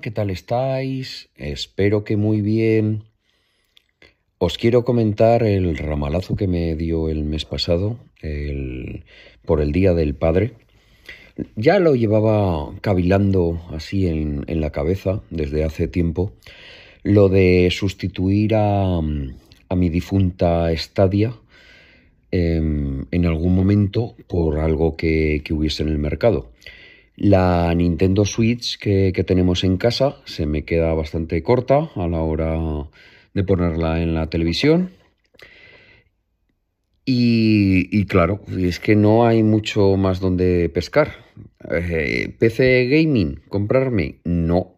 ¿qué tal estáis? Espero que muy bien. Os quiero comentar el ramalazo que me dio el mes pasado por el Día del Padre. Ya lo llevaba cavilando así en, la cabeza desde hace tiempo, lo de sustituir a, mi difunta Stadia em, en algún momento por algo que hubiese en el mercado. La Nintendo Switch que, tenemos en casa se me queda bastante corta a la hora de ponerla en la televisión. Y, claro, es que no hay mucho más donde pescar. Eh, ¿PC gaming? ¿Comprarme? No,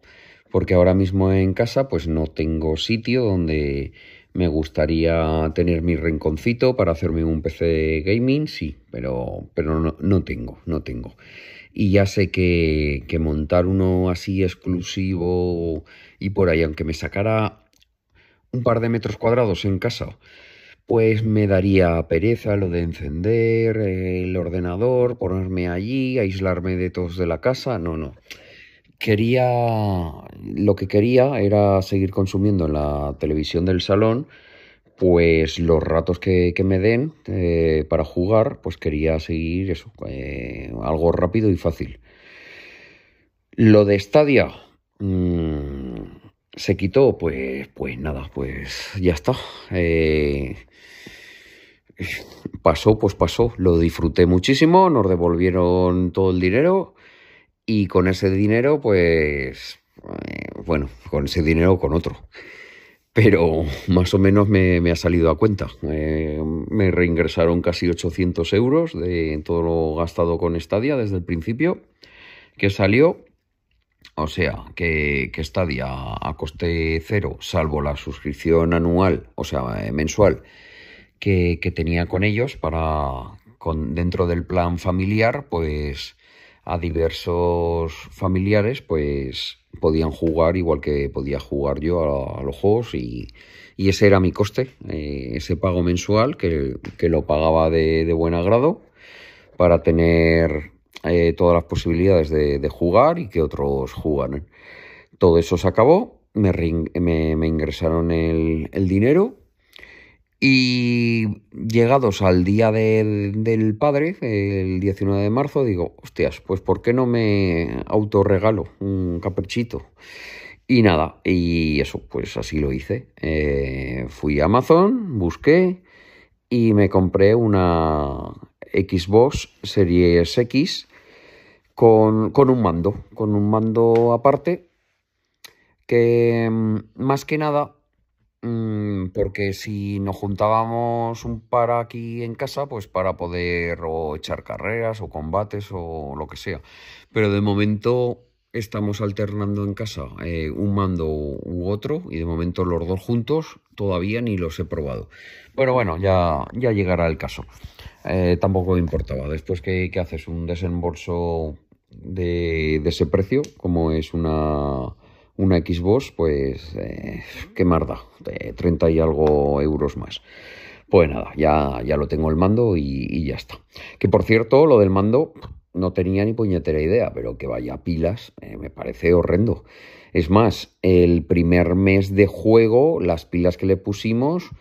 porque ahora mismo en casa pues no tengo sitio donde me gustaría tener mi rinconcito para hacerme un PC gaming, sí, pero, pero no, no tengo, no tengo y ya sé que, montar uno así exclusivo y por ahí, aunque me sacara un par de metros cuadrados en casa, pues me daría pereza lo de encender el ordenador, ponerme allí, aislarme de todos de la casa. No, no. Quería, lo que quería era seguir consumiendo en la televisión del salón pues los ratos que, me den eh, para jugar, pues quería seguir eso, eh, algo rápido y fácil. Lo de Stadia mm, se quitó, pues, pues nada, pues ya está. Eh, pasó, pues pasó. Lo disfruté muchísimo, nos devolvieron todo el dinero y con ese dinero, pues, bueno, con ese dinero con otro pero más o menos me, ha salido a cuenta. Eh, me reingresaron casi 800 euros de todo lo gastado con Stadia desde el principio que salió. O sea, que, que Stadia a coste cero, salvo la suscripción anual, o sea, eh, mensual, que, tenía con ellos para, con, dentro del plan familiar, pues a diversos familiares, pues podían jugar igual que podía jugar yo a, los juegos y, ese era mi coste, eh, ese pago mensual que, lo pagaba de, buen agrado para tener eh, todas las posibilidades de, jugar y que otros jugaran. Todo eso se acabó, me, me, ingresaron el, el dinero y llegados al día del padre, el 19 de marzo, digo, hostias, pues ¿por qué no me autorregalo un caprichito? Y nada, y eso, pues así lo hice. Eh, fui a Amazon, busqué y me compré una Xbox Series X con, con un mando, con un mando aparte que mm, más que nada porque si nos juntábamos un par aquí en casa, pues para poder o echar carreras o combates o lo que sea. Pero de momento estamos alternando en casa eh, un mando u otro y de momento los dos juntos todavía ni los he probado. Pero bueno, ya, ya llegará el caso. Eh, tampoco me importaba. Después que, haces un desembolso de, de ese precio, como es una una Xbox, pues, eh, qué marda, de 30 y algo euros más. Pues nada, ya, ya lo tengo el mando y, ya está. Que por cierto, lo del mando no tenía ni puñetera idea, pero que vaya pilas, eh, me parece horrendo. Es más, el primer mes de juego, las pilas que le pusimos,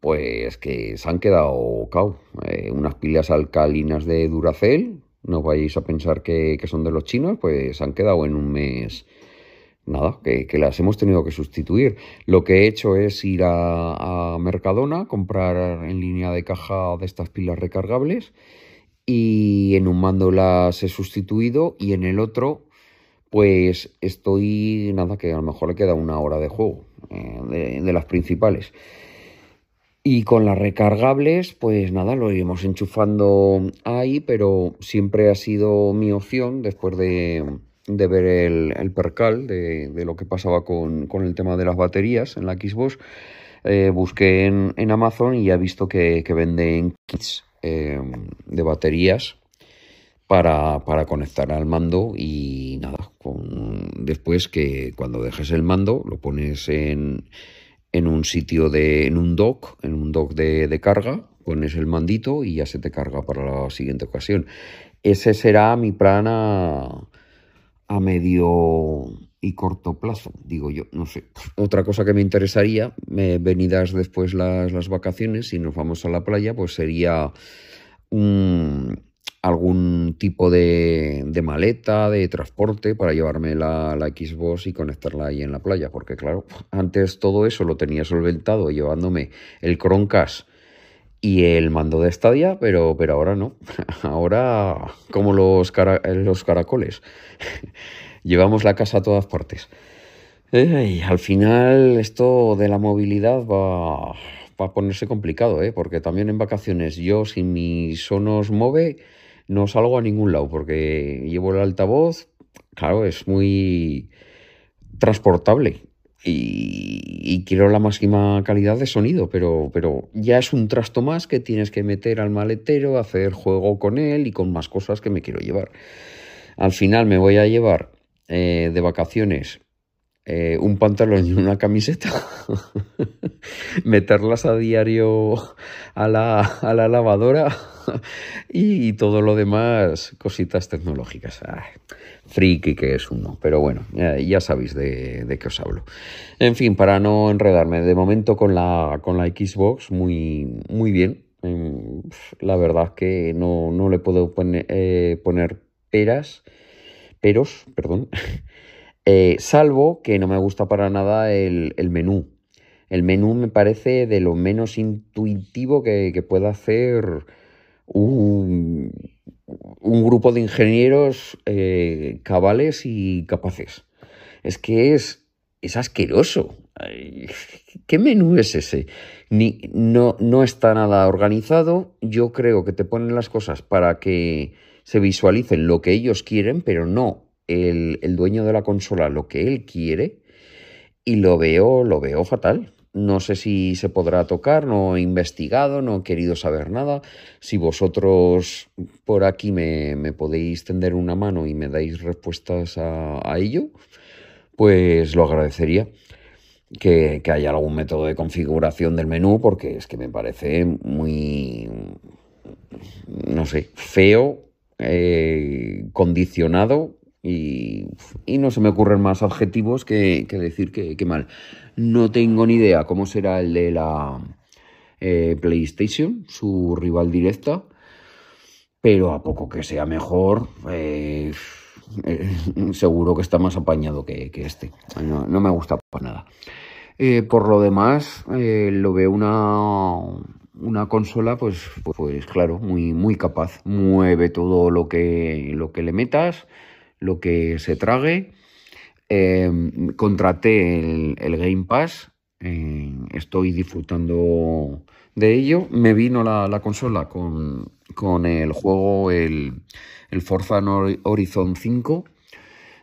pues que se han quedado cao. Eh, unas pilas alcalinas de Duracell, no vayáis a pensar que, que son de los chinos, pues se han quedado en un mes nada, que, las hemos tenido que sustituir. Lo que he hecho es ir a, Mercadona, comprar en línea de caja de estas pilas recargables y en un mando las he sustituido y en el otro pues estoy, nada, que a lo mejor le queda una hora de juego eh, de, las principales. Y con las recargables, pues nada, lo iremos enchufando ahí, pero siempre ha sido mi opción después de, de ver el, percal de, lo que pasaba con, el tema de las baterías en la Xbox, eh, busqué en, Amazon y he visto que, venden kits em, de baterías para, conectar al mando y nada, con, después que cuando dejes el mando lo pones en, en un sitio de, en un dock, en un dock de, de carga, pones el mandito y ya se te carga para la siguiente ocasión. Ese será mi plan a medio, y corto plazo, digo yo, no sé. Otra cosa que me interesaría, venidas después las, las vacaciones, si nos vamos a la playa, pues sería un, algún tipo de, de, maleta, de transporte para llevarme la, la, Xbox y conectarla ahí en la playa, porque claro, antes todo eso lo tenía solventado llevándome el Chromecast y el mando de Stadia, pero, pero ahora no, ahora como los, los caracoles, llevamos la casa a todas partes. al final esto de la movilidad va, a ponerse complicado, ¿eh? porque también en vacaciones yo si mi Sonos Move no salgo a ningún lado porque llevo el altavoz, claro, es muy transportable y, quiero la máxima calidad de sonido, pero, pero ya es un trasto más que tienes que meter al maletero, hacer juego con él y con más cosas que me quiero llevar. Al final me voy a llevar eh, de vacaciones eh, un pantalón y una camiseta, meterlas a diario a la, a la lavadora y, todo lo demás, cositas tecnológicas. friki que es uno, pero bueno, ya, sabéis de, qué os hablo. En fin, para no enredarme, de momento con la, con la Xbox, muy, muy bien. Em, la verdad que no, no le puedo poner, eh, poner peras, peros, perdón, eh, salvo que no me gusta para nada el, menú. El menú me parece de lo menos intuitivo que, que pueda hacer un, grupo de ingenieros eh, cabales y capaces. Es que es, es asqueroso. ¿Qué menú es ese? Ni, no, no está nada organizado. Yo creo que te ponen las cosas para que se visualicen lo que ellos quieren, pero no el, dueño de la consola lo que él quiere. Y lo veo, lo veo fatal. No sé si se podrá tocar, no he investigado, no he querido saber nada. Si vosotros por aquí me, podéis tender una mano y me dais respuestas a, ello, pues lo agradecería. Que, haya algún método de configuración del menú, porque es que me parece muy, no sé, feo, eh, condicionado y, no se me ocurren más adjetivos que, decir que, mal. No tengo ni idea cómo será el de la eh, PlayStation, su rival directa, pero a poco que sea mejor, eh, eh, seguro que está más apañado que, este. No, me gusta para nada. por lo demás, lo veo una, una consola, pues, pues claro, muy, muy capaz. Mueve todo lo que, lo que le metas lo que se trague. Em, contraté el, Game Pass, eh, estoy disfrutando de ello. Me vino la, consola con, con, el juego, el, Forza Horizon 5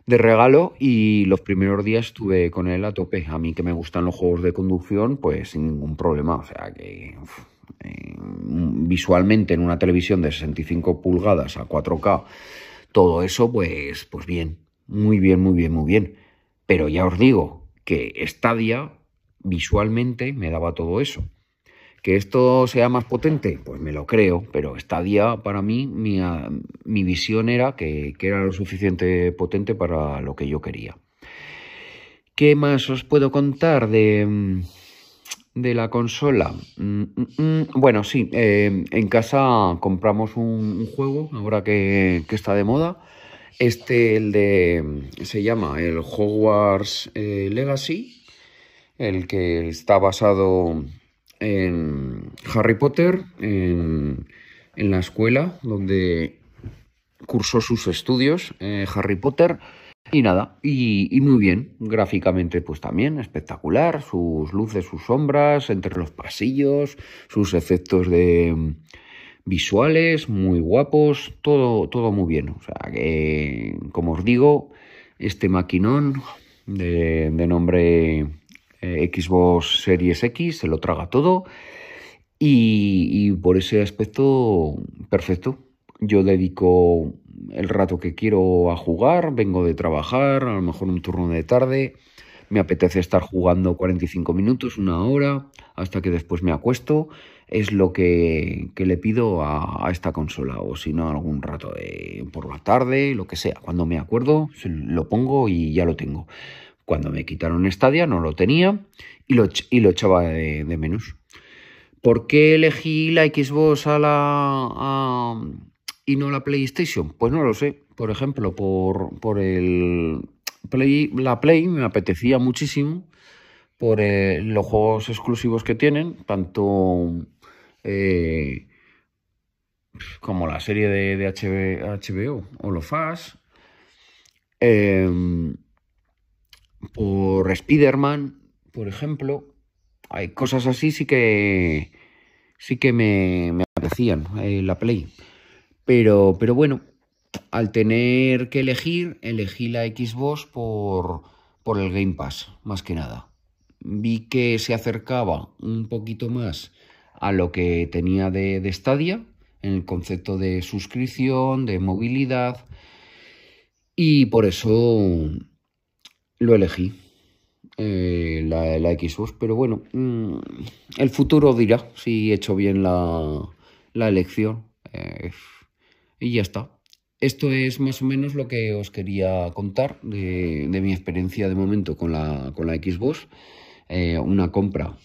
de regalo y los primeros días estuve con él a tope. A mí que me gustan los juegos de conducción, pues sin ningún problema. O sea que eh, visualmente en una televisión de 65 pulgadas a 4K todo eso, pues, pues bien, muy bien, muy bien, muy bien. Pero ya os digo que Stadia visualmente me daba todo eso. Que esto sea más potente, pues me lo creo, pero Stadia para mí, mi, mi visión era que, que era lo suficiente potente para lo que yo quería. ¿Qué más os puedo contar de, de la consola. Mm, mm, mm. Bueno, sí, eh, en casa compramos un, juego, ahora que, está de moda. Este, el de, se llama el Hogwarts eh, Legacy, el que está basado en Harry Potter, en, en la escuela donde cursó sus estudios, eh, Harry Potter. Y nada, y, muy bien, gráficamente pues también espectacular, sus luces, sus sombras entre los pasillos, sus efectos de mm, visuales muy guapos, todo, todo muy bien. O sea que, como os digo, este maquinón de, nombre eh, Xbox Series X se lo traga todo y, y por ese aspecto perfecto. Yo dedico el rato que quiero a jugar, vengo de trabajar, a lo mejor un turno de tarde, me apetece estar jugando 45 minutos, una hora, hasta que después me acuesto, es lo que, le pido a, esta consola, o si no, algún rato de, por la tarde, lo que sea. Cuando me acuerdo, lo pongo y ya lo tengo. Cuando me quitaron Stadia no lo tenía y lo, y lo echaba de, menos. ¿Por qué elegí la Xbox a la, y no la PlayStation? Pues no lo sé. Por ejemplo, por, por el Play, la Play me apetecía muchísimo por eh, los juegos exclusivos que tienen, tanto eh, como la serie de, de HBO o los FAS, em, por Spider-Man, por ejemplo, hay cosas así sí que sí que me, me apetecían eh, la Play. Pero, pero bueno, al tener que elegir, elegí la Xbox por, por el Game Pass, más que nada. Vi que se acercaba un poquito más a lo que tenía de, de Stadia, en el concepto de suscripción, de movilidad, y por eso lo elegí, eh, la, la, Xbox. Pero bueno, mm, el futuro dirá si he hecho bien la, la elección. Eh, y ya está. Esto es más o menos lo que os quería contar de, mi experiencia de momento con la, con la Xbox. Eh, una compra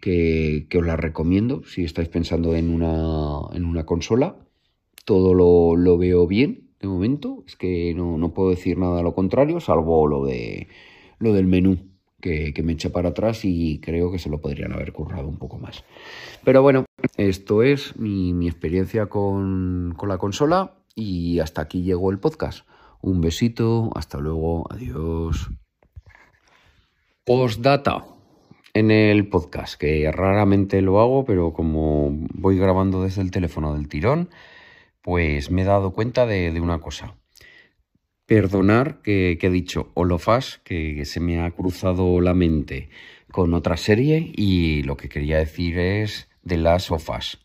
que, os la recomiendo si estáis pensando en una, en una consola. Todo lo, veo bien de momento. Es que no, puedo decir nada a lo contrario, salvo lo, de, lo del menú. Que, me echa para atrás y creo que se lo podrían haber currado un poco más. Pero bueno, esto es mi, experiencia con, con la consola y hasta aquí llegó el podcast. Un besito, hasta luego, adiós. Postdata en el podcast, que raramente lo hago, pero como voy grabando desde el teléfono del tirón, pues me he dado cuenta de, una cosa. Perdonar que, he dicho Olofas, que se me ha cruzado la mente con otra serie y lo que quería decir es de las ofas.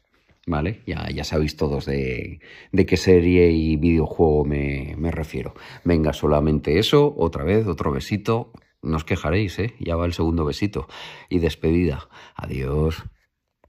¿vale? Ya, ya sabéis todos de, de qué serie y videojuego me, me, refiero. Venga, solamente eso, otra vez, otro besito. No os quejaréis, ¿eh? Ya va el segundo besito. Y despedida. Adiós.